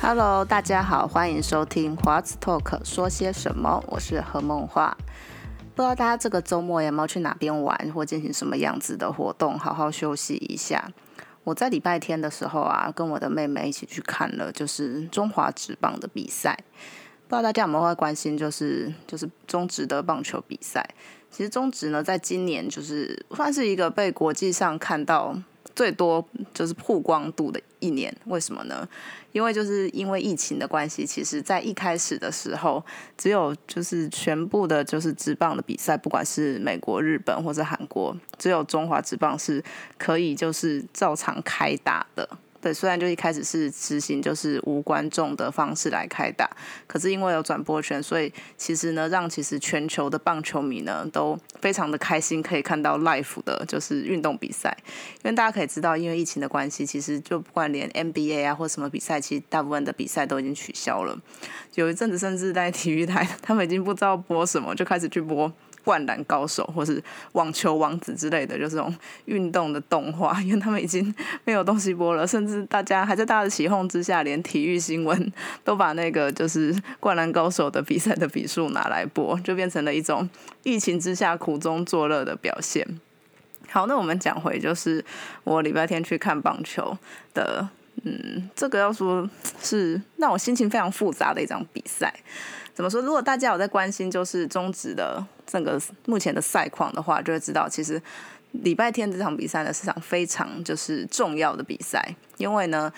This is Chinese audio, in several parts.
Hello，大家好，欢迎收听华子 Talk 说些什么？我是何梦画。不知道大家这个周末有没有去哪边玩，或进行什么样子的活动，好好休息一下。我在礼拜天的时候啊，跟我的妹妹一起去看了，就是中华职棒的比赛。不知道大家有没有会关心，就是就是中职的棒球比赛。其实中职呢，在今年就是算是一个被国际上看到。最多就是曝光度的一年，为什么呢？因为就是因为疫情的关系，其实在一开始的时候，只有就是全部的就是职棒的比赛，不管是美国、日本或者韩国，只有中华职棒是可以就是照常开打的。对，虽然就一开始是执行就是无观众的方式来开打，可是因为有转播权，所以其实呢，让其实全球的棒球迷呢都非常的开心，可以看到 live 的就是运动比赛。因为大家可以知道，因为疫情的关系，其实就不管连 NBA 啊或什么比赛，其实大部分的比赛都已经取消了。有一阵子甚至在体育台，他们已经不知道播什么，就开始去播。灌篮高手，或是网球王子之类的，就是这种运动的动画，因为他们已经没有东西播了，甚至大家还在大家的起哄之下，连体育新闻都把那个就是灌篮高手的比赛的比数拿来播，就变成了一种疫情之下苦中作乐的表现。好，那我们讲回就是我礼拜天去看棒球的，嗯，这个要说是让我心情非常复杂的一场比赛。怎么说？如果大家有在关心就是中职的整个目前的赛况的话，就会知道其实礼拜天这场比赛呢是场非常就是重要的比赛，因为呢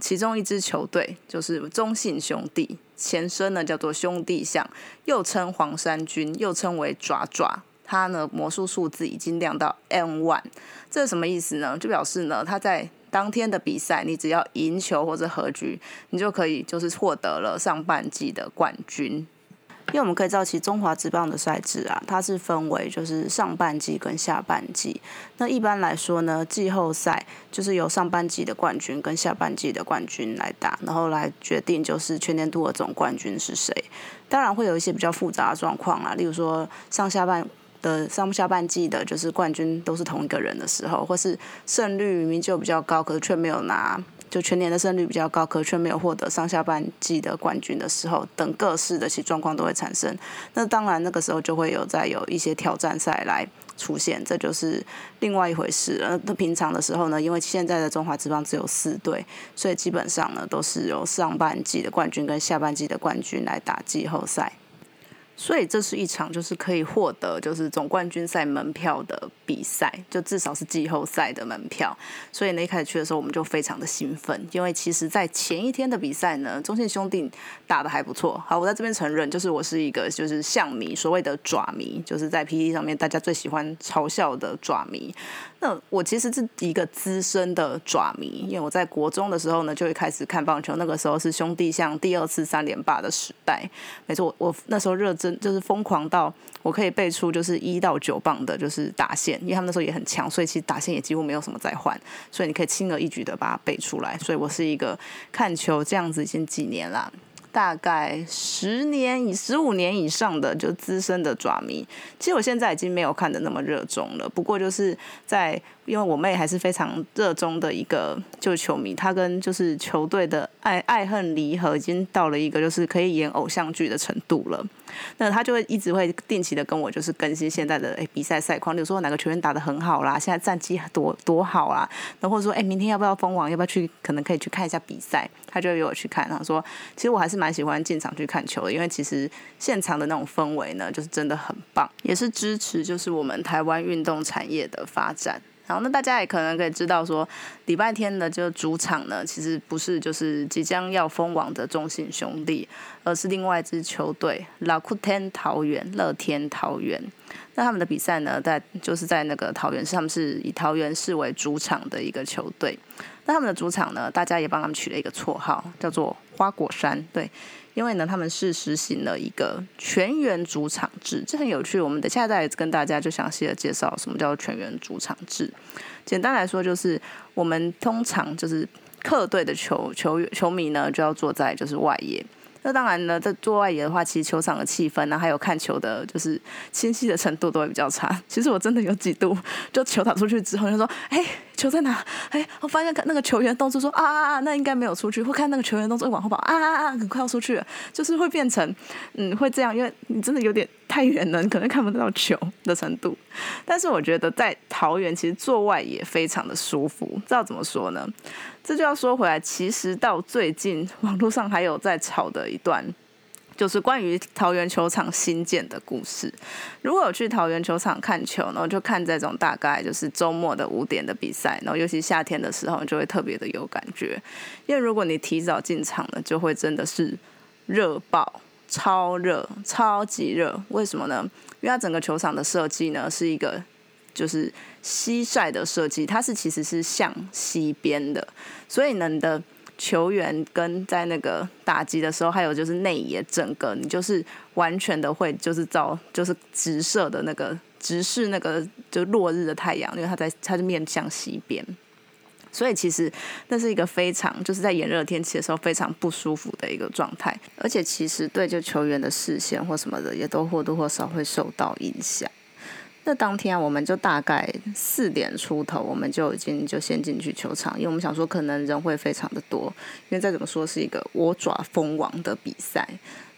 其中一支球队就是中信兄弟，前身呢叫做兄弟象，又称黄山军，又称为爪爪，它呢魔术数字已经亮到 N one，这是什么意思呢？就表示呢它在当天的比赛，你只要赢球或者和局，你就可以就是获得了上半季的冠军。因为我们可以知道，其中华职棒的赛制啊，它是分为就是上半季跟下半季。那一般来说呢，季后赛就是由上半季的冠军跟下半季的冠军来打，然后来决定就是全年度的总冠军是谁。当然会有一些比较复杂的状况啊，例如说上下半。的上下半季的，就是冠军都是同一个人的时候，或是胜率明明就比较高，可是却没有拿，就全年的胜率比较高，可却没有获得上下半季的冠军的时候，等各式的其状况都会产生。那当然，那个时候就会有再有一些挑战赛来出现，这就是另外一回事了。那平常的时候呢，因为现在的中华职棒只有四队，所以基本上呢都是由上半季的冠军跟下半季的冠军来打季后赛。所以这是一场就是可以获得就是总冠军赛门票的比赛，就至少是季后赛的门票。所以呢，一开始去的时候我们就非常的兴奋，因为其实，在前一天的比赛呢，中信兄弟打的还不错。好，我在这边承认，就是我是一个就是象迷，所谓的爪迷，就是在 P D 上面大家最喜欢嘲笑的爪迷。那我其实是一个资深的爪迷，因为我在国中的时候呢，就会开始看棒球。那个时候是兄弟像第二次三连霸的时代，没错，我那时候热真就是疯狂到我可以背出就是一到九棒的，就是打线，因为他们那时候也很强，所以其实打线也几乎没有什么在换，所以你可以轻而易举的把它背出来。所以我是一个看球这样子已经几年了。大概十年以十五年以上的就资深的爪迷，其实我现在已经没有看的那么热衷了。不过就是在。因为我妹还是非常热衷的一个就球迷，她跟就是球队的爱爱恨离合已经到了一个就是可以演偶像剧的程度了。那他就会一直会定期的跟我就是更新现在的诶比赛赛况，比如说哪个球员打的很好啦，现在战绩多多好啦，然后或者说诶明天要不要封王，要不要去可能可以去看一下比赛，他就约我去看。他说其实我还是蛮喜欢进场去看球的，因为其实现场的那种氛围呢，就是真的很棒，也是支持就是我们台湾运动产业的发展。好，那大家也可能可以知道说，礼拜天的就主场呢，其实不是就是即将要封王的中信兄弟，而是另外一支球队老酷天桃园乐天桃园。那他们的比赛呢，在就是在那个桃园市，他们是以桃园市为主场的一个球队。那他们的主场呢，大家也帮他们取了一个绰号，叫做花果山。对。因为呢，他们是实行了一个全员主场制，这很有趣。我们等下再跟大家就详细的介绍什么叫全员主场制。简单来说，就是我们通常就是客队的球球球迷呢，就要坐在就是外野。那当然呢，在做外野的话，其实球场的气氛呢，还有看球的，就是清晰的程度都会比较差。其实我真的有几度，就球打出去之后，就说：“哎，球在哪？”哎，我发现看那个球员动作说：“啊啊啊，那应该没有出去。”或看那个球员动作往后跑：“啊啊啊，很快要出去了。”就是会变成，嗯，会这样，因为你真的有点太远了，你可能看不到球的程度。但是我觉得在桃园，其实做外也非常的舒服。知道怎么说呢？这就要说回来，其实到最近网络上还有在吵的一段，就是关于桃园球场新建的故事。如果有去桃园球场看球，然后就看这种大概就是周末的五点的比赛，然后尤其夏天的时候，就会特别的有感觉。因为如果你提早进场了，就会真的是热爆、超热、超级热。为什么呢？因为它整个球场的设计呢，是一个。就是西晒的设计，它是其实是向西边的，所以呢，你的球员跟在那个打击的时候，还有就是内野整个，你就是完全的会就是照就是直射的那个直视那个就落日的太阳，因为它在它是面向西边，所以其实那是一个非常就是在炎热天气的时候非常不舒服的一个状态，而且其实对就球员的视线或什么的，也都或多或少会受到影响。那当天啊我们就大概四点出头，我们就已经就先进去球场，因为我们想说可能人会非常的多，因为再怎么说是一个我爪蜂王的比赛。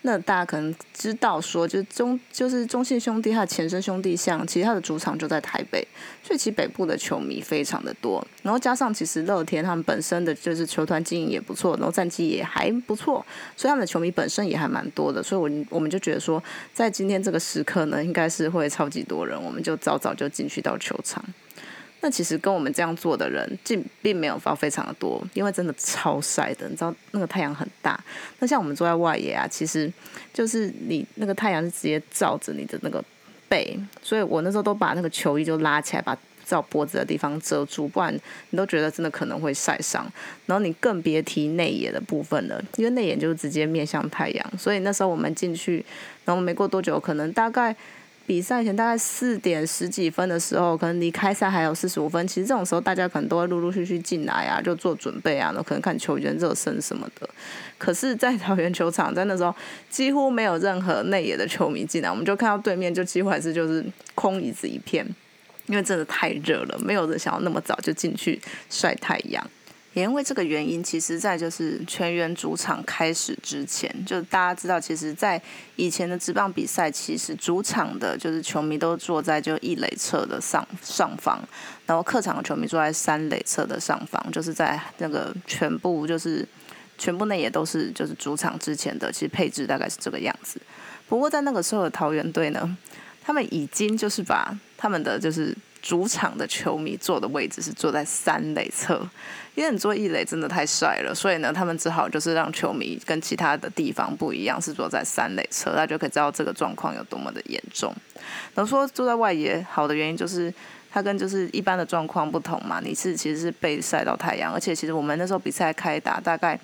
那大家可能知道，说就是中就是中信兄弟他的前身兄弟象，其实他的主场就在台北，所以其实北部的球迷非常的多。然后加上其实乐天他们本身的就是球团经营也不错，然后战绩也还不错，所以他们的球迷本身也还蛮多的。所以，我我们就觉得说，在今天这个时刻呢，应该是会超级多人，我们就早早就进去到球场。那其实跟我们这样做的人，并并没有发非常的多，因为真的超晒的，你知道那个太阳很大。那像我们坐在外野啊，其实就是你那个太阳是直接照着你的那个背，所以我那时候都把那个球衣就拉起来，把照脖子的地方遮住，不然你都觉得真的可能会晒伤。然后你更别提内野的部分了，因为内野就是直接面向太阳，所以那时候我们进去，然后没过多久，可能大概。比赛前大概四点十几分的时候，可能离开赛还有四十五分。其实这种时候，大家可能都会陆陆续续进来啊，就做准备啊，那可能看球员热身什么的。可是，在桃园球场在那时候，几乎没有任何内野的球迷进来，我们就看到对面就几乎还是就是空椅子一片，因为真的太热了，没有人想要那么早就进去晒太阳。也因为这个原因，其实，在就是全员主场开始之前，就大家知道，其实，在以前的职棒比赛，其实主场的就是球迷都坐在就一垒侧的上上方，然后客场的球迷坐在三垒侧的上方，就是在那个全部就是全部内也都是就是主场之前的，其实配置大概是这个样子。不过在那个时候的桃园队呢，他们已经就是把他们的就是主场的球迷坐的位置是坐在三垒侧。因为你坐一垒真的太帅了，所以呢，他们只好就是让球迷跟其他的地方不一样，是坐在三垒侧，大家就可以知道这个状况有多么的严重。能说坐在外野好的原因就是它跟就是一般的状况不同嘛，你是其实是被晒到太阳，而且其实我们那时候比赛开打大概。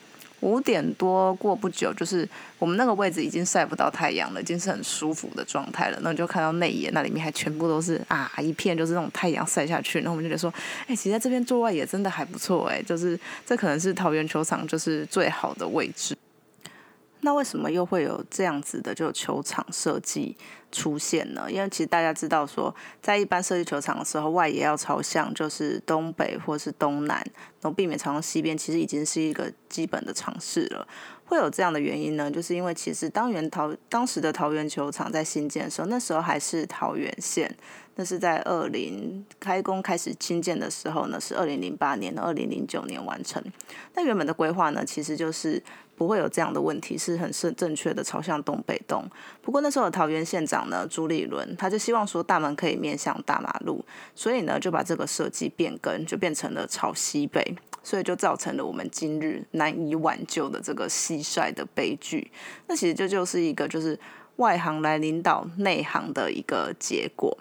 五点多过不久，就是我们那个位置已经晒不到太阳了，已经是很舒服的状态了。那你就看到内野那里面还全部都是啊一片，就是那种太阳晒下去。然后我们就觉得说，哎，其实在这边做外野真的还不错，哎，就是这可能是桃园球场就是最好的位置。那为什么又会有这样子的就球场设计出现呢？因为其实大家知道说，在一般设计球场的时候，外野要朝向就是东北或是东南，然后避免朝向西边，其实已经是一个基本的尝试了。会有这样的原因呢，就是因为其实当原桃当时的桃园球场在新建的时候，那时候还是桃园县，那是在二零开工开始新建的时候呢，是二零零八年、二零零九年完成。那原本的规划呢，其实就是。不会有这样的问题，是很是正确的朝向东北东。不过那时候的桃园县长呢朱立伦，他就希望说大门可以面向大马路，所以呢就把这个设计变更，就变成了朝西北，所以就造成了我们今日难以挽救的这个蟋蟀的悲剧。那其实这就是一个就是外行来领导内行的一个结果。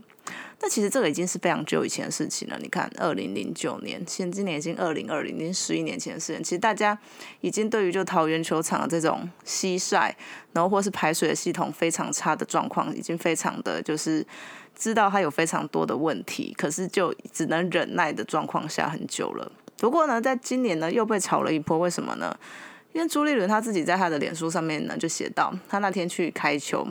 那其实这个已经是非常久以前的事情了。你看，二零零九年，现今年已经二零二零，已经十一年前的事情。其实大家已经对于就桃园球场的这种蟋蟀，然后或是排水的系统非常差的状况，已经非常的就是知道它有非常多的问题，可是就只能忍耐的状况下很久了。不过呢，在今年呢又被炒了一波，为什么呢？因为朱立伦他自己在他的脸书上面呢就写到，他那天去开球。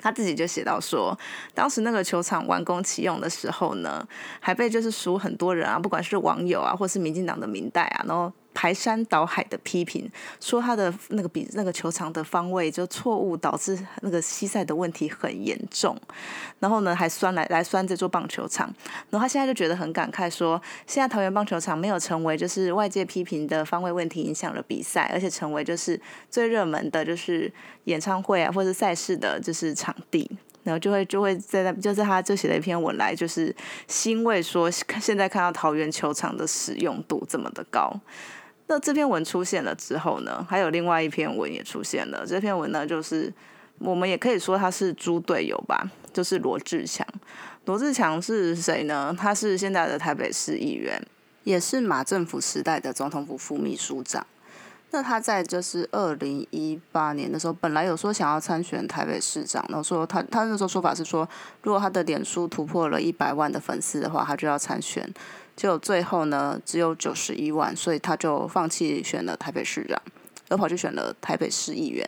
他自己就写到说，当时那个球场完工启用的时候呢，还被就是数很多人啊，不管是网友啊，或是民进党的民代啊，然后。排山倒海的批评，说他的那个比那个球场的方位就错误，导致那个西塞的问题很严重。然后呢，还酸来来酸这座棒球场。然后他现在就觉得很感慨，说现在桃园棒球场没有成为就是外界批评的方位问题影响了比赛，而且成为就是最热门的就是演唱会啊或者赛事的就是场地。然后就会就会在那，就是他就写了一篇文来，就是欣慰说现在看到桃园球场的使用度这么的高。那这篇文出现了之后呢，还有另外一篇文也出现了。这篇文呢，就是我们也可以说他是猪队友吧，就是罗志强。罗志强是谁呢？他是现在的台北市议员，也是马政府时代的总统府副秘书长。那他在就是二零一八年的时候，本来有说想要参选台北市长，然后说他他那时候说法是说，如果他的脸书突破了一百万的粉丝的话，他就要参选。就最后呢，只有九十一万，所以他就放弃选了台北市长，而跑去选了台北市议员，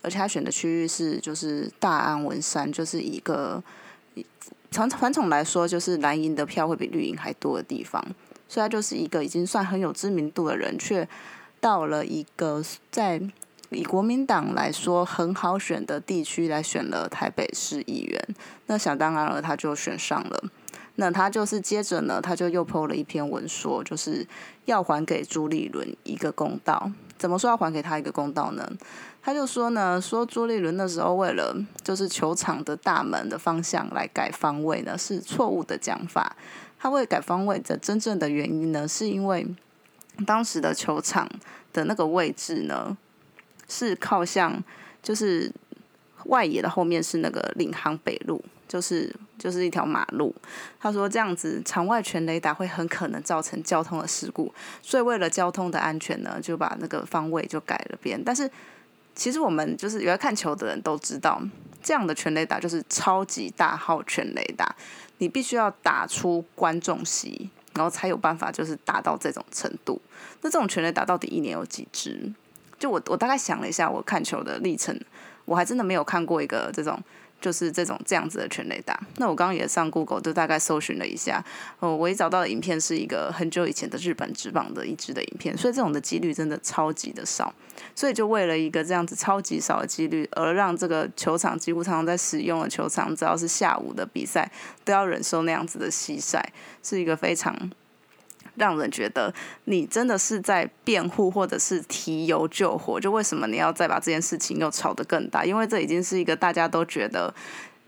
而且他选的区域是就是大安文山，就是一个传传统来说，就是蓝营的票会比绿营还多的地方，所以他就是一个已经算很有知名度的人，却到了一个在以国民党来说很好选的地区来选了台北市议员，那想当然了，他就选上了。那他就是接着呢，他就又 po 了一篇文说，就是要还给朱立伦一个公道。怎么说要还给他一个公道呢？他就说呢，说朱立伦那时候为了就是球场的大门的方向来改方位呢，是错误的讲法。他为改方位的真正的原因呢，是因为当时的球场的那个位置呢，是靠向就是外野的后面是那个领航北路。就是就是一条马路，他说这样子场外全雷达会很可能造成交通的事故，所以为了交通的安全呢，就把那个方位就改了边。但是其实我们就是有在看球的人都知道，这样的全雷达就是超级大号全雷达，你必须要打出观众席，然后才有办法就是达到这种程度。那这种全雷达到底一年有几支？就我我大概想了一下，我看球的历程，我还真的没有看过一个这种。就是这种这样子的全雷达。那我刚刚也上 Google 就大概搜寻了一下，哦，我一找到的影片是一个很久以前的日本直棒的一支的影片，所以这种的几率真的超级的少。所以就为了一个这样子超级少的几率，而让这个球场几乎常常在使用的球场，只要是下午的比赛，都要忍受那样子的西晒，是一个非常。让人觉得你真的是在辩护，或者是提油救火。就为什么你要再把这件事情又吵得更大？因为这已经是一个大家都觉得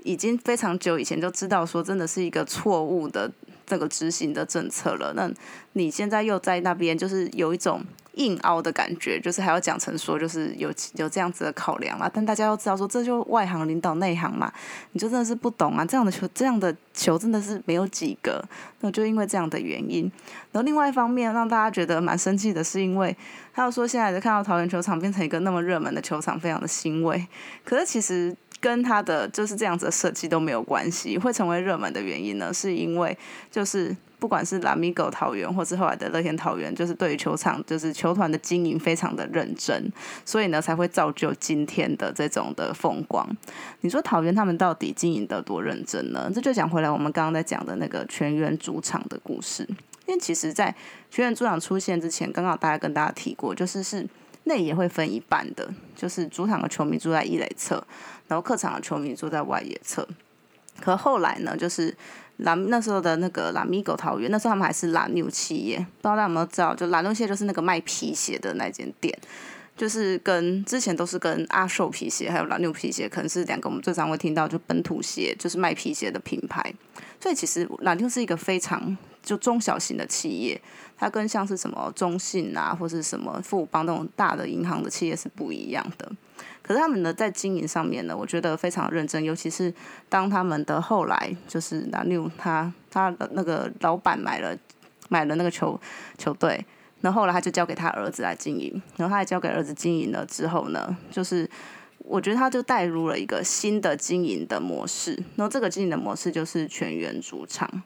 已经非常久以前就知道说，真的是一个错误的这个执行的政策了。那你现在又在那边，就是有一种。硬凹的感觉，就是还要讲成说，就是有有这样子的考量啦。但大家要知道说，这就外行领导内行嘛，你就真的是不懂啊。这样的球，这样的球真的是没有几个。那就因为这样的原因，然后另外一方面让大家觉得蛮生气的是，因为他要说现在就看到桃园球场变成一个那么热门的球场，非常的欣慰。可是其实跟他的就是这样子的设计都没有关系。会成为热门的原因呢，是因为就是。不管是拉米狗桃园，或是后来的乐天桃园，就是对于球场，就是球团的经营非常的认真，所以呢才会造就今天的这种的风光。你说桃园他们到底经营的多认真呢？这就讲回来我们刚刚在讲的那个全员主场的故事。因为其实，在全员主场出现之前，刚刚大家跟大家提过，就是是内也会分一半的，就是主场的球迷住在一垒侧，然后客场的球迷坐在外野侧。可后来呢，就是蓝那时候的那个蓝米狗桃园，那时候他们还是蓝牛企业，不知道大家有没有知道？就蓝牛鞋就是那个卖皮鞋的那间店，就是跟之前都是跟阿寿皮鞋还有蓝牛皮鞋，可能是两个我们最常会听到就本土鞋，就是卖皮鞋的品牌。所以其实蓝牛是一个非常就中小型的企业，它跟像是什么中信啊，或是什么富邦那种大的银行的企业是不一样的。可是他们呢，在经营上面呢，我觉得非常认真。尤其是当他们的后来，就是蓝六他他的那个老板买了买了那个球球队，然后后来他就交给他儿子来经营。然后他也交给儿子经营了之后呢，就是我觉得他就带入了一个新的经营的模式。然后这个经营的模式就是全员主场。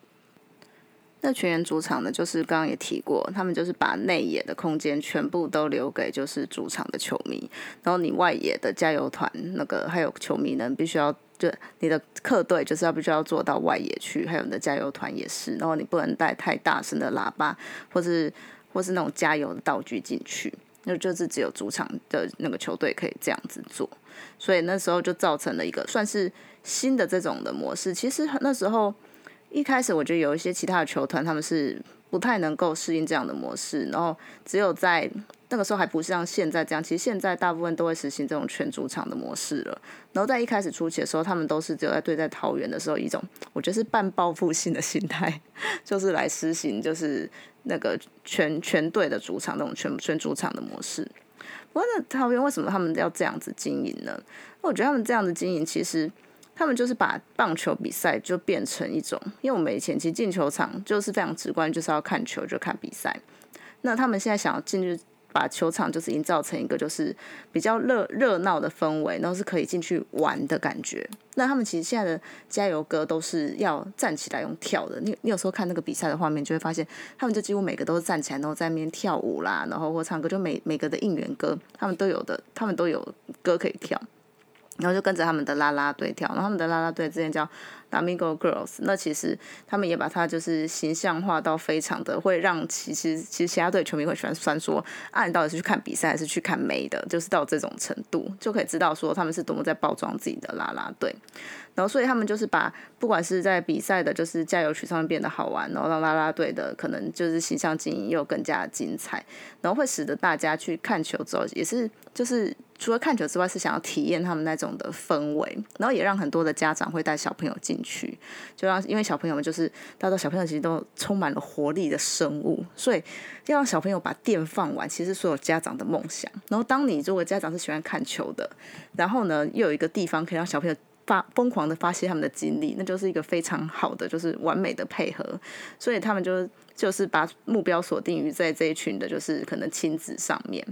那全员主场呢，就是刚刚也提过，他们就是把内野的空间全部都留给就是主场的球迷，然后你外野的加油团那个还有球迷呢，必须要就你的客队就是要必须要做到外野去，还有你的加油团也是，然后你不能带太大声的喇叭，或是或是那种加油的道具进去，那就是只有主场的那个球队可以这样子做，所以那时候就造成了一个算是新的这种的模式。其实那时候。一开始我觉得有一些其他的球团他们是不太能够适应这样的模式，然后只有在那个时候还不像现在这样，其实现在大部分都会实行这种全主场的模式了。然后在一开始初期的时候，他们都是只有在对在桃园的时候一种，我觉得是半报复性的心态，就是来实行就是那个全全队的主场那种全全主场的模式。不过那桃园为什么他们要这样子经营呢？我觉得他们这样子经营其实。他们就是把棒球比赛就变成一种，因为我们以前其实进球场就是非常直观，就是要看球就看比赛。那他们现在想要进去把球场就是营造成一个就是比较热热闹的氛围，然后是可以进去玩的感觉。那他们其实现在的加油歌都是要站起来用跳的。你你有时候看那个比赛的画面，就会发现他们就几乎每个都是站起来，然后在那边跳舞啦，然后或唱歌，就每每个的应援歌，他们都有的，他们都有歌可以跳。然后就跟着他们的啦啦队跳，然后他们的啦啦队之前叫 Domingo Girls，那其实他们也把它就是形象化到非常的会让其实其实其他队球迷会喜欢算说，啊你到底是去看比赛还是去看美的，就是到这种程度就可以知道说他们是多么在包装自己的啦啦队。然后，所以他们就是把不管是在比赛的，就是加油曲上面变得好玩，然后让啦啦队的可能就是形象经营又更加精彩，然后会使得大家去看球之后，也是就是除了看球之外，是想要体验他们那种的氛围，然后也让很多的家长会带小朋友进去，就让因为小朋友们就是大多小朋友其实都充满了活力的生物，所以要让小朋友把电放完，其实所有家长的梦想。然后当你如果家长是喜欢看球的，然后呢又有一个地方可以让小朋友。发疯狂的发泄他们的精力，那就是一个非常好的，就是完美的配合。所以他们就就是把目标锁定于在这一群的，就是可能亲子上面。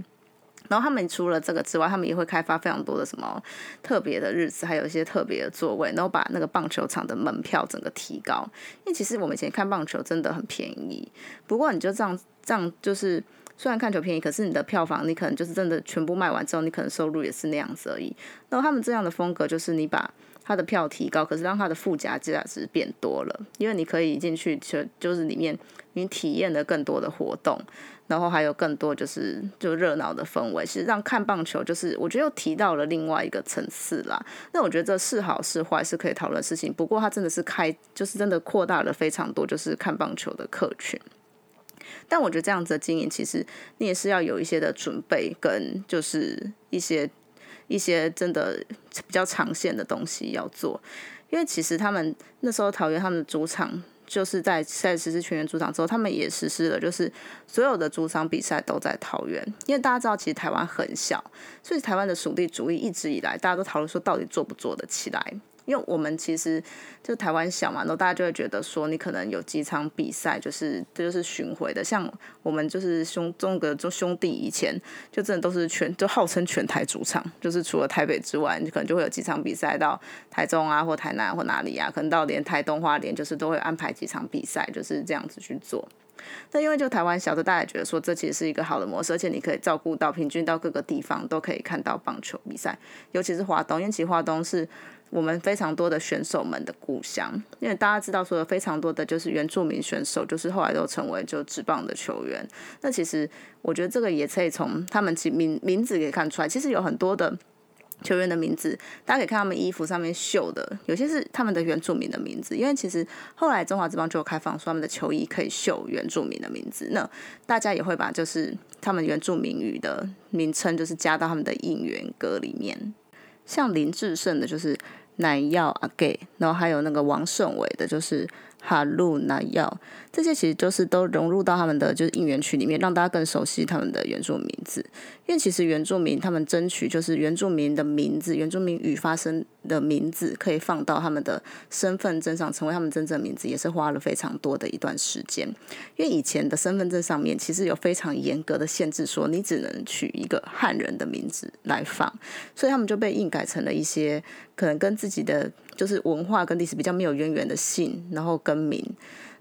然后他们除了这个之外，他们也会开发非常多的什么特别的日子，还有一些特别的座位，然后把那个棒球场的门票整个提高。因为其实我们以前看棒球真的很便宜，不过你就这样这样就是。虽然看球便宜，可是你的票房你可能就是真的全部卖完之后，你可能收入也是那样子而已。那他们这样的风格就是你把他的票提高，可是让他的附加价值变多了，因为你可以进去就就是里面你体验的更多的活动，然后还有更多就是就热闹的氛围，其实让看棒球就是我觉得又提到了另外一个层次啦。那我觉得这是好是坏是可以讨论事情，不过它真的是开就是真的扩大了非常多就是看棒球的客群。但我觉得这样子的经营，其实你也是要有一些的准备，跟就是一些一些真的比较长线的东西要做。因为其实他们那时候桃园他们的主场，就是在赛实施全员主场之后，他们也实施了，就是所有的主场比赛都在桃园。因为大家知道，其实台湾很小，所以台湾的属地主义一直以来，大家都讨论说，到底做不做得起来。因为我们其实就台湾小嘛，然后大家就会觉得说，你可能有几场比赛就是这就是巡回的，像我们就是兄中个就兄弟以前就真的都是全就号称全台主场，就是除了台北之外，你可能就会有几场比赛到台中啊或台南或哪里啊，可能到连台东花莲就是都会安排几场比赛，就是这样子去做。那因为就台湾小的，大家觉得说这其实是一个好的模式，而且你可以照顾到平均到各个地方都可以看到棒球比赛，尤其是华东，因为其实华东是。我们非常多的选手们的故乡，因为大家知道说有非常多的就是原住民选手，就是后来都成为就职棒的球员。那其实我觉得这个也可以从他们其名名字可以看出来，其实有很多的球员的名字，大家可以看他们衣服上面绣的，有些是他们的原住民的名字。因为其实后来中华职棒就有开放，说他们的球衣可以绣原住民的名字，那大家也会把就是他们原住民语的名称，就是加到他们的应援歌里面。像林志胜的，就是。南药阿 gay，，然后还有那个王胜伟的，就是哈路奶药，这些其实就是都融入到他们的就是应援曲里面，让大家更熟悉他们的原住名字。因为其实原住民他们争取就是原住民的名字，原住民语发生的名字可以放到他们的身份证上，成为他们真正名字，也是花了非常多的一段时间。因为以前的身份证上面其实有非常严格的限制，说你只能取一个汉人的名字来放，所以他们就被硬改成了一些可能跟自己的就是文化跟历史比较没有渊源的姓，然后更名。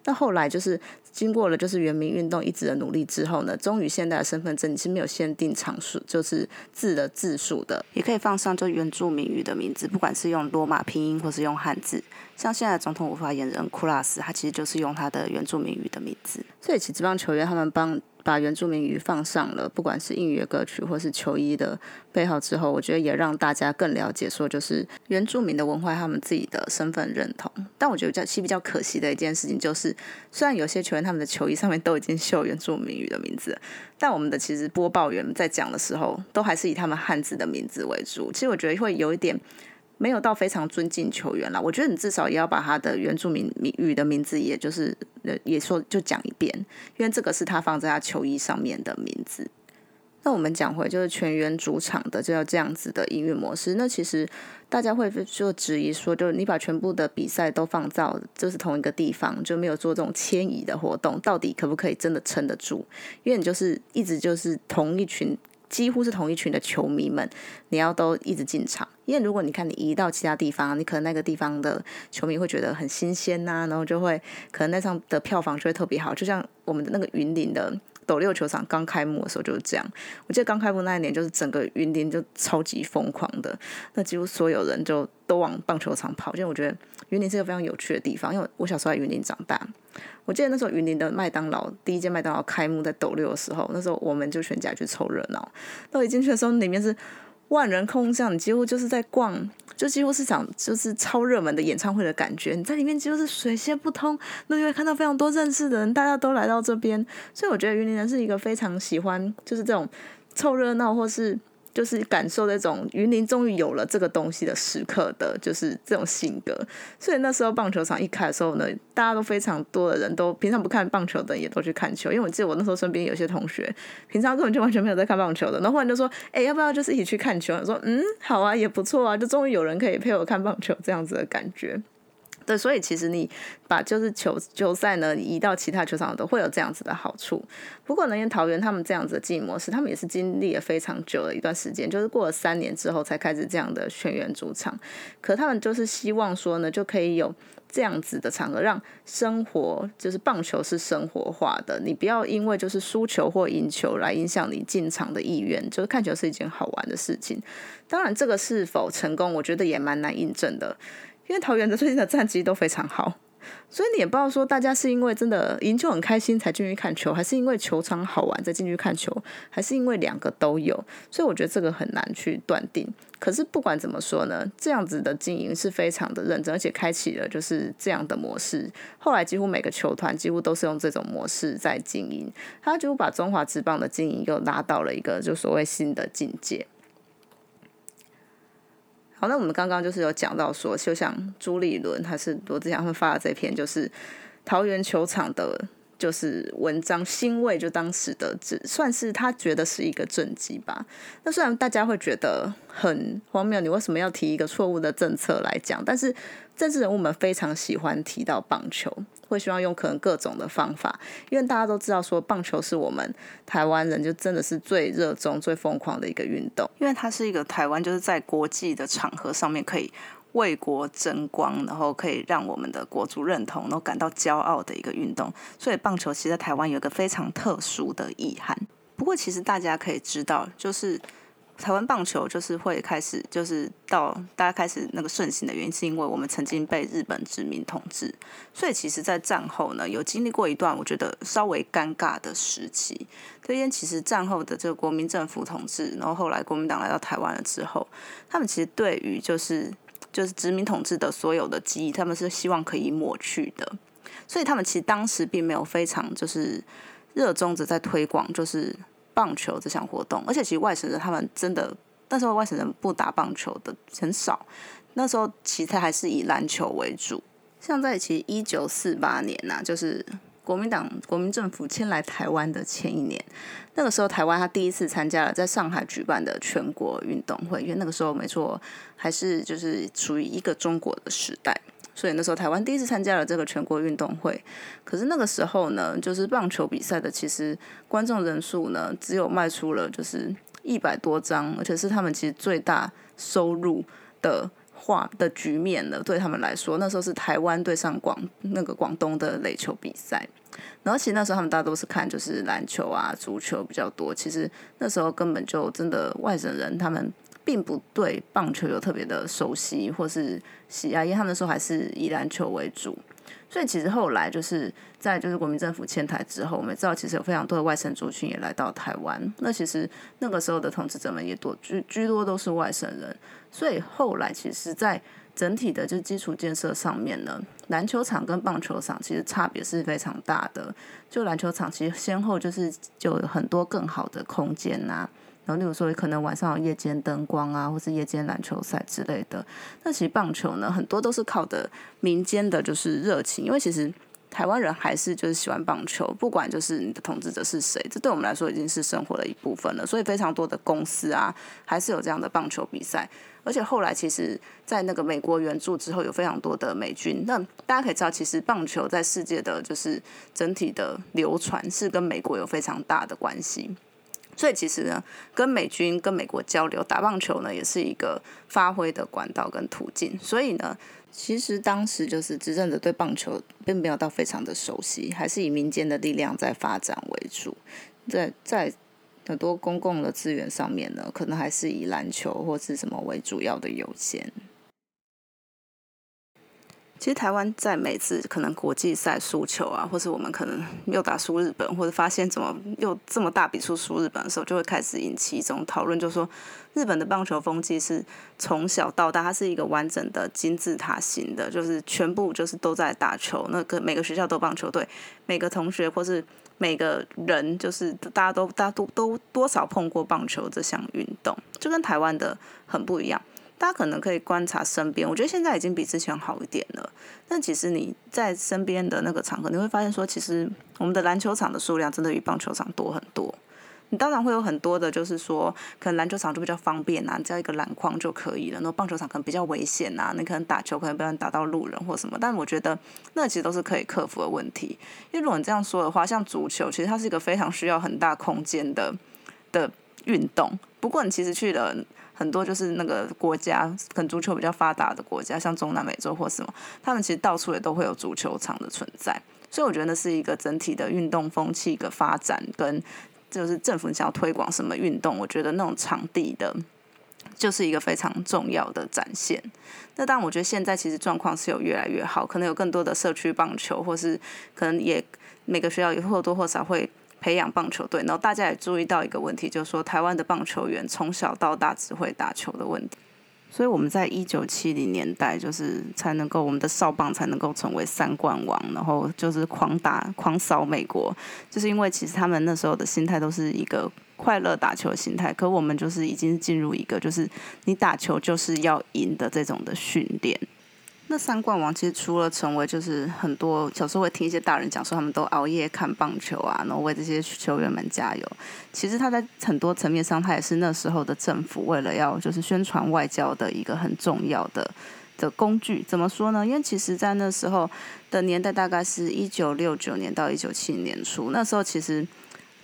那后来就是经过了就是原民运动一直的努力之后呢，终于现在的身份证你是没有限定场数，就是字的字数的，也可以放上就原住民语的名字，不管是用罗马拼音或是用汉字。像现在总统无法言人库拉斯，他其实就是用他的原住民语的名字。所以，其职棒球员他们帮。把原住民语放上了，不管是音乐歌曲或是球衣的背号之后，我觉得也让大家更了解说，就是原住民的文化，他们自己的身份认同。但我觉得比较比较可惜的一件事情就是，虽然有些球员他们的球衣上面都已经绣原住民语的名字，但我们的其实播报员在讲的时候，都还是以他们汉字的名字为主。其实我觉得会有一点。没有到非常尊敬球员了，我觉得你至少也要把他的原住民语的名字，也就是呃也说就讲一遍，因为这个是他放在他球衣上面的名字。那我们讲回就是全员主场的就要这样子的音乐模式，那其实大家会就质疑说，就是你把全部的比赛都放到就是同一个地方，就没有做这种迁移的活动，到底可不可以真的撑得住？因为你就是一直就是同一群。几乎是同一群的球迷们，你要都一直进场，因为如果你看你移到其他地方，你可能那个地方的球迷会觉得很新鲜呐，然后就会可能那场的票房就会特别好，就像我们的那个云林的斗六球场刚开幕的时候就是这样。我记得刚开幕那一年，就是整个云林就超级疯狂的，那几乎所有人就都往棒球场跑，因为我觉得云林是个非常有趣的地方，因为我小时候在云林长大。我记得那时候云林的麦当劳第一间麦当劳开幕在斗六的时候，那时候我们就全家去凑热闹。到一进去的时候，里面是万人空巷，你几乎就是在逛，就几乎是想就是超热门的演唱会的感觉。你在里面几乎是水泄不通，那就会看到非常多认识的人，大家都来到这边。所以我觉得云林人是一个非常喜欢就是这种凑热闹或是。就是感受那种云林终于有了这个东西的时刻的，就是这种性格。所以那时候棒球场一开的时候呢，大家都非常多的人都平常不看棒球的也都去看球。因为我记得我那时候身边有些同学平常根本就完全没有在看棒球的，然后忽然就说：“哎，要不要就是一起去看球？”我说：“嗯，好啊，也不错啊，就终于有人可以陪我看棒球这样子的感觉。”对，所以其实你把就是球球赛呢移到其他球场都会有这样子的好处。不过呢，因为桃园他们这样子的经营模式，他们也是经历了非常久的一段时间，就是过了三年之后才开始这样的全员主场。可他们就是希望说呢，就可以有这样子的场合，让生活就是棒球是生活化的。你不要因为就是输球或赢球来影响你进场的意愿，就是看球是一件好玩的事情。当然，这个是否成功，我觉得也蛮难印证的。因为桃园的最近的战绩都非常好，所以你也不知道说大家是因为真的赢球很开心才进去看球，还是因为球场好玩再进去看球，还是因为两个都有。所以我觉得这个很难去断定。可是不管怎么说呢，这样子的经营是非常的认真，而且开启了就是这样的模式。后来几乎每个球团几乎都是用这种模式在经营，他就把中华职棒的经营又拉到了一个就所谓新的境界。好，那我们刚刚就是有讲到说，就像朱立伦还是罗志祥他们发的这篇，就是桃园球场的。就是文章欣慰，就当时的只算是他觉得是一个政绩吧。那虽然大家会觉得很荒谬，你为什么要提一个错误的政策来讲？但是政治人物们非常喜欢提到棒球，会希望用可能各种的方法，因为大家都知道说棒球是我们台湾人就真的是最热衷、最疯狂的一个运动，因为它是一个台湾就是在国际的场合上面可以。为国争光，然后可以让我们的国足认同，然后感到骄傲的一个运动。所以棒球其实在台湾有一个非常特殊的意涵。不过，其实大家可以知道，就是台湾棒球就是会开始，就是到大家开始那个盛行的原因，是因为我们曾经被日本殖民统治。所以，其实，在战后呢，有经历过一段我觉得稍微尴尬的时期。这边其实战后的这个国民政府统治，然后后来国民党来到台湾了之后，他们其实对于就是就是殖民统治的所有的记忆，他们是希望可以抹去的，所以他们其实当时并没有非常就是热衷着在推广就是棒球这项活动，而且其实外省人他们真的那时候外省人不打棒球的很少，那时候其实还是以篮球为主。像在其实一九四八年呐，就是。国民党国民政府迁来台湾的前一年，那个时候台湾他第一次参加了在上海举办的全国运动会，因为那个时候没错还是就是处于一个中国的时代，所以那时候台湾第一次参加了这个全国运动会。可是那个时候呢，就是棒球比赛的其实观众人数呢只有卖出了就是一百多张，而且是他们其实最大收入的。化的局面了。对他们来说，那时候是台湾对上广那个广东的垒球比赛。然后其实那时候他们大家都是看就是篮球啊、足球比较多。其实那时候根本就真的外省人他们并不对棒球有特别的熟悉或是喜爱，因为他们那时候还是以篮球为主。所以其实后来就是在就是国民政府迁台之后，我们知道其实有非常多的外省族群也来到台湾。那其实那个时候的统治者们也多居居多都是外省人。所以后来其实，在整体的就基础建设上面呢，篮球场跟棒球场其实差别是非常大的。就篮球场其实先后就是就有很多更好的空间呐。然后，例如说，可能晚上有夜间灯光啊，或是夜间篮球赛之类的。那其实棒球呢，很多都是靠的民间的，就是热情。因为其实台湾人还是就是喜欢棒球，不管就是你的统治者是谁，这对我们来说已经是生活的一部分了。所以，非常多的公司啊，还是有这样的棒球比赛。而且后来，其实，在那个美国援助之后，有非常多的美军。那大家可以知道，其实棒球在世界的就是整体的流传，是跟美国有非常大的关系。所以其实呢，跟美军、跟美国交流打棒球呢，也是一个发挥的管道跟途径。所以呢，其实当时就是执政者对棒球并没有到非常的熟悉，还是以民间的力量在发展为主。在在很多公共的资源上面呢，可能还是以篮球或是什么为主要的优先。其实台湾在每次可能国际赛输球啊，或是我们可能又打输日本，或者发现怎么又这么大比数输日本的时候，就会开始引起一种讨论，就是说日本的棒球风气是从小到大，它是一个完整的金字塔型的，就是全部就是都在打球，那个每个学校都棒球队，每个同学或是每个人，就是大家都大家都都多少碰过棒球这项运动，就跟台湾的很不一样。大家可能可以观察身边，我觉得现在已经比之前好一点了。但其实你在身边的那个场合，你会发现说，其实我们的篮球场的数量真的比棒球场多很多。你当然会有很多的，就是说，可能篮球场就比较方便啊，只要一个篮筐就可以了。那棒球场可能比较危险啊，你可能打球可能不能打到路人或什么。但我觉得那其实都是可以克服的问题。因为如果你这样说的话，像足球，其实它是一个非常需要很大空间的的运动。不过你其实去了。很多就是那个国家，可能足球比较发达的国家，像中南美洲或什么，他们其实到处也都会有足球场的存在。所以我觉得那是一个整体的运动风气的发展，跟就是政府想要推广什么运动，我觉得那种场地的，就是一个非常重要的展现。那当然，我觉得现在其实状况是有越来越好，可能有更多的社区棒球，或是可能也每个学校也或多或少会。培养棒球队，然后大家也注意到一个问题，就是说台湾的棒球员从小到大只会打球的问题。所以我们在一九七零年代，就是才能够我们的少棒才能够成为三冠王，然后就是狂打狂扫美国，就是因为其实他们那时候的心态都是一个快乐打球的心态，可我们就是已经进入一个就是你打球就是要赢的这种的训练。那三冠王其实除了成为，就是很多小时候会听一些大人讲说，他们都熬夜看棒球啊，然后为这些球员们加油。其实他在很多层面上，他也是那时候的政府为了要就是宣传外交的一个很重要的的工具。怎么说呢？因为其实在那时候的年代，大概是一九六九年到一九七年初，那时候其实。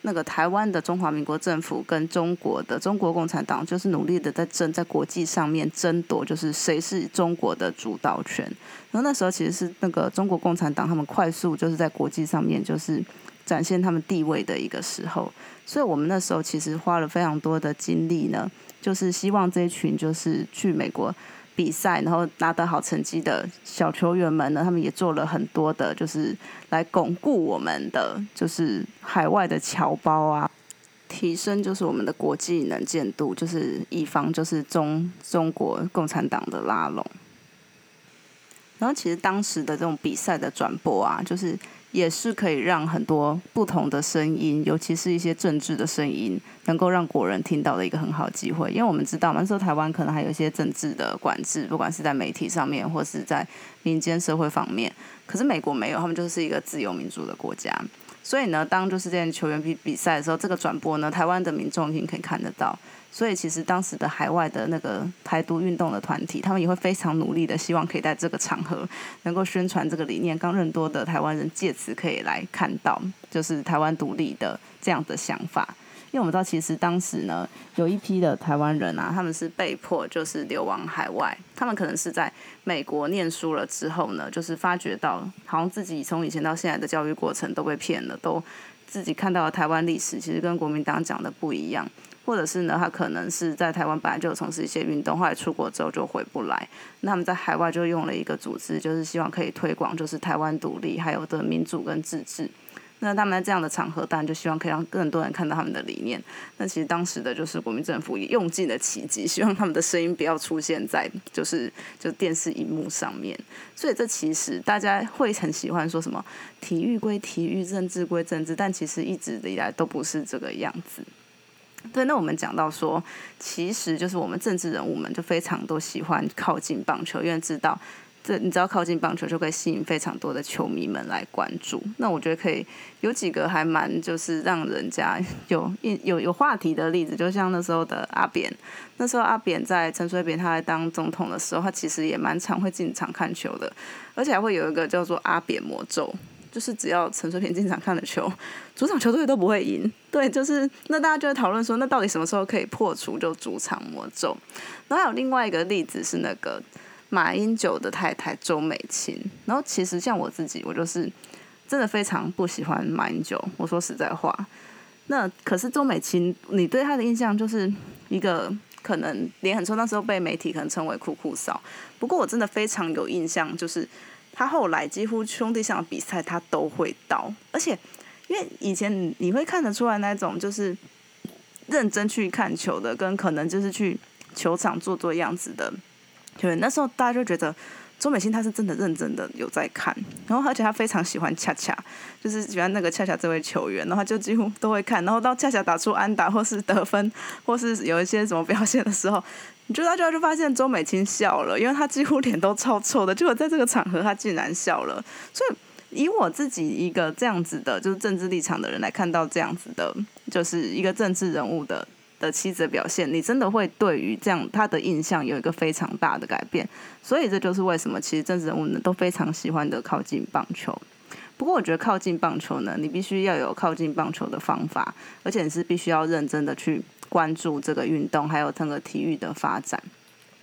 那个台湾的中华民国政府跟中国的中国共产党，就是努力的在争，在国际上面争夺，就是谁是中国的主导权。然后那时候其实是那个中国共产党他们快速就是在国际上面就是展现他们地位的一个时候，所以我们那时候其实花了非常多的精力呢，就是希望这一群就是去美国。比赛，然后拿得好成绩的小球员们呢，他们也做了很多的，就是来巩固我们的，就是海外的侨胞啊，提升就是我们的国际能见度，就是以防就是中中国共产党的拉拢。然后其实当时的这种比赛的转播啊，就是。也是可以让很多不同的声音，尤其是一些政治的声音，能够让国人听到的一个很好机会。因为我们知道嘛，那时候台湾可能还有一些政治的管制，不管是在媒体上面，或是在民间社会方面。可是美国没有，他们就是一个自由民主的国家。所以呢，当就是这些球员比比赛的时候，这个转播呢，台湾的民众已经可以看得到。所以其实当时的海外的那个台独运动的团体，他们也会非常努力的，希望可以在这个场合能够宣传这个理念，让更多的台湾人借此可以来看到，就是台湾独立的这样的想法。因为我们知道其实当时呢，有一批的台湾人啊，他们是被迫就是流亡海外，他们可能是在美国念书了之后呢，就是发觉到好像自己从以前到现在的教育过程都被骗了，都自己看到了台湾历史其实跟国民党讲的不一样。或者是呢，他可能是在台湾本来就有从事一些运动，后来出国之后就回不来。那他们在海外就用了一个组织，就是希望可以推广，就是台湾独立，还有的民主跟自治。那他们在这样的场合，当然就希望可以让更多人看到他们的理念。那其实当时的就是国民政府也用尽了奇迹，希望他们的声音不要出现在就是就电视荧幕上面。所以这其实大家会很喜欢说什么体育归体育，政治归政治，但其实一直以来都不是这个样子。对，那我们讲到说，其实就是我们政治人物们就非常都喜欢靠近棒球，因为知道这你知道靠近棒球就可以吸引非常多的球迷们来关注。那我觉得可以有几个还蛮就是让人家有有有话题的例子，就像那时候的阿扁，那时候阿扁在陈水扁他在当总统的时候，他其实也蛮常会进场看球的，而且还会有一个叫做阿扁魔咒。就是只要陈水扁进场看的球，主场球队都不会赢。对，就是那大家就会讨论说，那到底什么时候可以破除就主场魔咒？然后还有另外一个例子是那个马英九的太太周美青。然后其实像我自己，我就是真的非常不喜欢马英九。我说实在话，那可是周美青，你对她的印象就是一个可能脸很臭，那时候被媒体可能称为酷酷嫂。不过我真的非常有印象，就是。他后来几乎兄弟象的比赛他都会到，而且因为以前你会看得出来那种就是认真去看球的，跟可能就是去球场做做样子的球员，那时候大家就觉得。周美心他是真的认真的有在看，然后而且他非常喜欢恰恰，就是喜欢那个恰恰这位球员，然后就几乎都会看，然后到恰恰打出安打或是得分，或是有一些什么表现的时候，你就他就就发现周美青笑了，因为她几乎脸都超臭的，结果在这个场合她竟然笑了，所以以我自己一个这样子的，就是政治立场的人来看到这样子的，就是一个政治人物的。的妻子的表现，你真的会对于这样他的印象有一个非常大的改变，所以这就是为什么其实政治人物呢都非常喜欢的靠近棒球。不过我觉得靠近棒球呢，你必须要有靠近棒球的方法，而且你是必须要认真的去关注这个运动，还有整个体育的发展。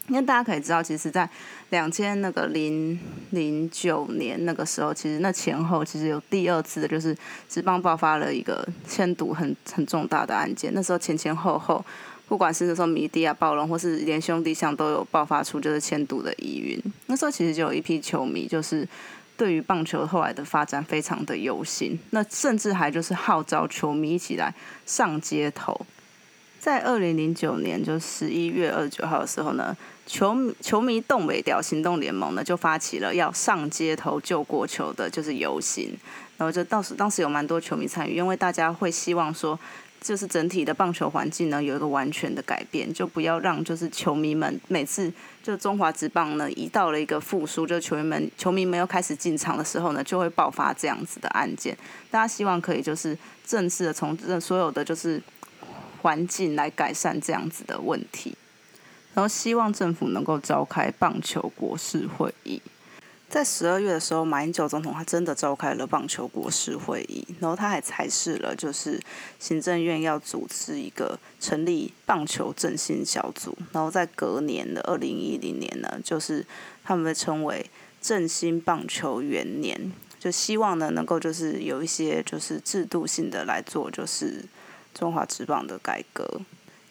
因为大家可以知道，其实，在两千那个零零九年那个时候，其实那前后其实有第二次的，就是职棒爆发了一个迁赌很很重大的案件。那时候前前后后，不管是那时候米蒂亚暴龙，或是连兄弟象都有爆发出就是迁赌的疑云。那时候其实就有一批球迷，就是对于棒球后来的发展非常的忧心，那甚至还就是号召球迷一起来上街头。在二零零九年，就十一月二十九号的时候呢，球球迷动北调行动联盟呢就发起了要上街头救国球的，就是游行。然后就当时当时有蛮多球迷参与，因为大家会希望说，就是整体的棒球环境呢有一个完全的改变，就不要让就是球迷们每次就中华职棒呢一到了一个复苏，就球员们球迷们又开始进场的时候呢，就会爆发这样子的案件。大家希望可以就是正式的从这所有的就是。环境来改善这样子的问题，然后希望政府能够召开棒球国事会议。在十二月的时候，马英九总统他真的召开了棒球国事会议，然后他还裁示了，就是行政院要组织一个成立棒球振兴小组，然后在隔年的二零一零年呢，就是他们被称为振兴棒球元年，就希望呢能够就是有一些就是制度性的来做，就是。中华职棒的改革，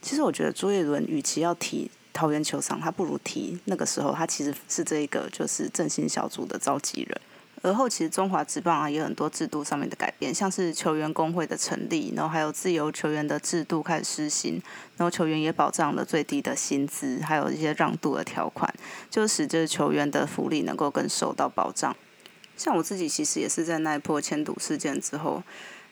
其实我觉得朱叶伦与其要提桃园球场，他不如提那个时候他其实是这一个就是振兴小组的召集人。而后其实中华职棒啊有很多制度上面的改变，像是球员工会的成立，然后还有自由球员的制度开始施行，然后球员也保障了最低的薪资，还有一些让渡的条款，就使这球员的福利能够更受到保障。像我自己其实也是在那一波迁赌事件之后。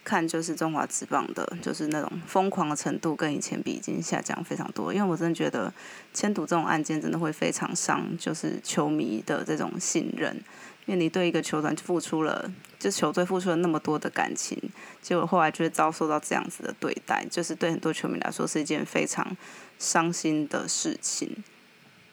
看就是中华职棒的，就是那种疯狂的程度跟以前比已经下降非常多。因为我真的觉得签赌这种案件真的会非常伤，就是球迷的这种信任。因为你对一个球团付出了，就球队付出了那么多的感情，结果后来就会遭受到这样子的对待，就是对很多球迷来说是一件非常伤心的事情。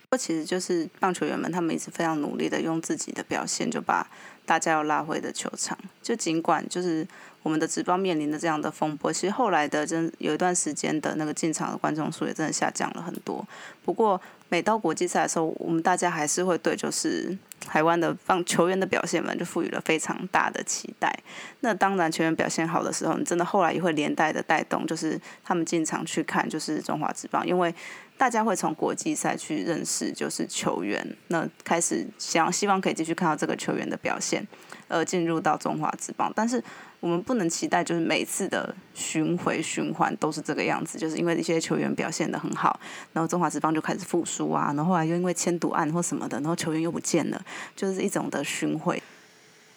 不其实就是棒球员们他们一直非常努力的用自己的表现，就把大家要拉回的球场。就尽管就是。我们的职棒面临的这样的风波，其实后来的真有一段时间的那个进场的观众数也真的下降了很多。不过每到国际赛的时候，我们大家还是会对就是台湾的棒球员的表现们就赋予了非常大的期待。那当然球员表现好的时候，你真的后来也会连带的带动，就是他们进场去看就是中华职棒，因为。大家会从国际赛去认识，就是球员，那开始想希望可以继续看到这个球员的表现，而进入到中华职棒。但是我们不能期待，就是每次的巡回循环都是这个样子，就是因为一些球员表现的很好，然后中华职棒就开始复苏啊，然后后来又因为签赌案或什么的，然后球员又不见了，就是一种的巡回。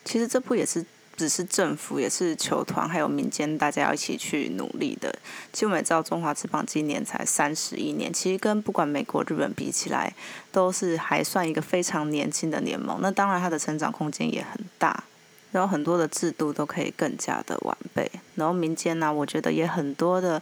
其实这不也是。只是政府，也是球团，还有民间，大家要一起去努力的。其实我们也知道，中华职棒今年才三十一年，其实跟不管美国、日本比起来，都是还算一个非常年轻的联盟。那当然，它的成长空间也很大。然后很多的制度都可以更加的完备，然后民间呢，我觉得也很多的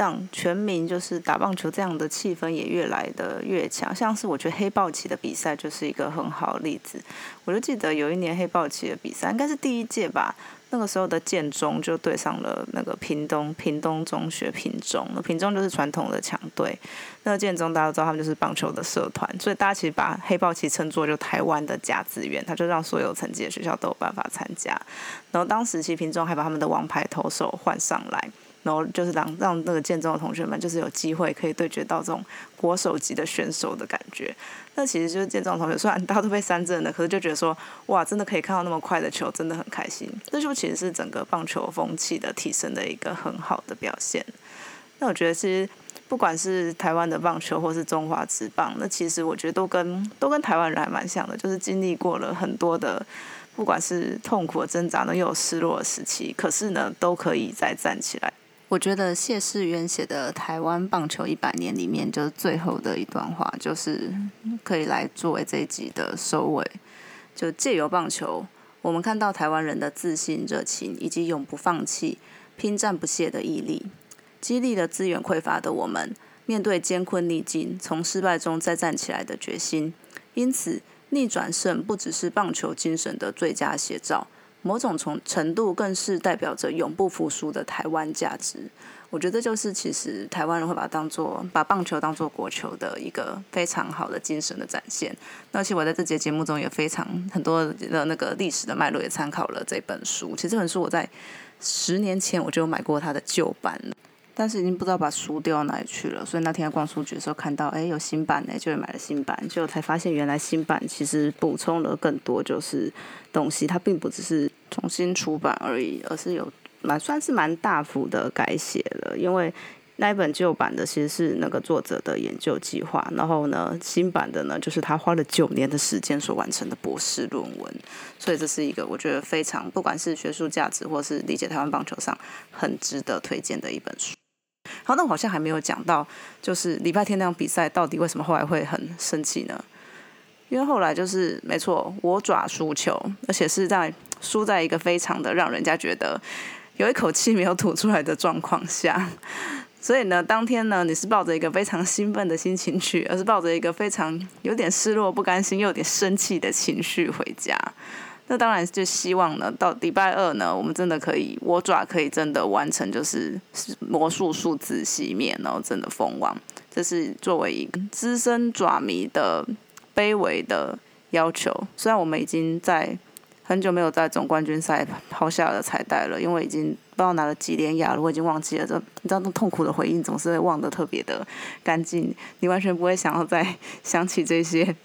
让全民就是打棒球这样的气氛也越来的越强，像是我觉得黑豹旗的比赛就是一个很好的例子，我就记得有一年黑豹旗的比赛应该是第一届吧。那个时候的建中就对上了那个屏东屏东中学屏中，那屏中就是传统的强队。那个建中大家都知道他们就是棒球的社团，所以大家其实把黑豹旗称作就台湾的甲子园，他就让所有成绩的学校都有办法参加。然后当时其实屏中还把他们的王牌投手换上来。然后就是让让那个建中的同学们，就是有机会可以对决到这种国手级的选手的感觉。那其实就是建中同学，虽然大家都被三振的，可是就觉得说，哇，真的可以看到那么快的球，真的很开心。这就其实是整个棒球风气的提升的一个很好的表现。那我觉得其实不管是台湾的棒球，或是中华职棒，那其实我觉得都跟都跟台湾人还蛮像的，就是经历过了很多的。不管是痛苦的挣扎呢，又有失落的时期，可是呢，都可以再站起来。我觉得谢世渊写的《台湾棒球一百年》里面，就是最后的一段话，就是可以来作为这一集的收尾。就借由棒球，我们看到台湾人的自信、热情，以及永不放弃、拼战不懈的毅力，激励了资源匮乏的我们面对艰困逆境，从失败中再站起来的决心。因此，逆转胜不只是棒球精神的最佳写照。某种从程度更是代表着永不服输的台湾价值。我觉得就是其实台湾人会把它当做把棒球当做国球的一个非常好的精神的展现。那其实我在这节节目中也非常很多的那个历史的脉络也参考了这本书。其实这本书我在十年前我就买过它的旧版。但是已经不知道把书丢到哪里去了，所以那天在逛书局的时候看到，哎，有新版呢，就买了新版，就才发现原来新版其实补充了更多就是东西，它并不只是重新出版而已，而是有蛮算是蛮大幅的改写了。因为那一本旧版的其实是那个作者的研究计划，然后呢，新版的呢就是他花了九年的时间所完成的博士论文，所以这是一个我觉得非常不管是学术价值或是理解台湾棒球上很值得推荐的一本书。好，那我好像还没有讲到，就是礼拜天那场比赛到底为什么后来会很生气呢？因为后来就是没错，我爪输球，而且是在输在一个非常的让人家觉得有一口气没有吐出来的状况下，所以呢，当天呢，你是抱着一个非常兴奋的心情去，而是抱着一个非常有点失落、不甘心又有点生气的情绪回家。那当然就希望呢，到礼拜二呢，我们真的可以，我爪可以真的完成，就是魔术数字熄灭，然后真的封王。这是作为一个资深爪迷的卑微的要求。虽然我们已经在很久没有在总冠军赛抛下了彩带了，因为已经不知道拿了几连亚了，我已经忘记了。这你知道，那痛苦的回忆总是会忘得特别的干净，你完全不会想要再想起这些。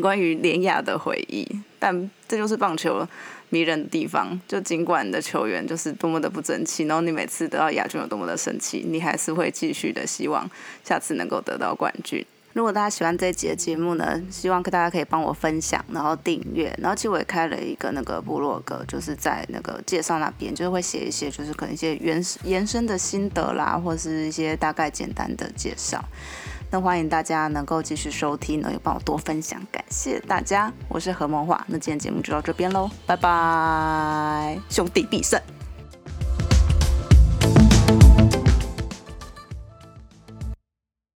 关于连雅的回忆，但这就是棒球迷人的地方。就尽管你的球员就是多么的不争气，然后你每次得到亚军有多么的生气，你还是会继续的希望下次能够得到冠军。如果大家喜欢这一集的节目呢，希望大家可以帮我分享，然后订阅。然后其实我也开了一个那个部落格，就是在那个介绍那边，就是会写一些就是可能一些原延伸的心得啦，或是一些大概简单的介绍。那欢迎大家能够继续收听，呢，也帮我多分享，感谢大家。我是何梦华，那今天节目就到这边喽，拜拜，兄弟必胜。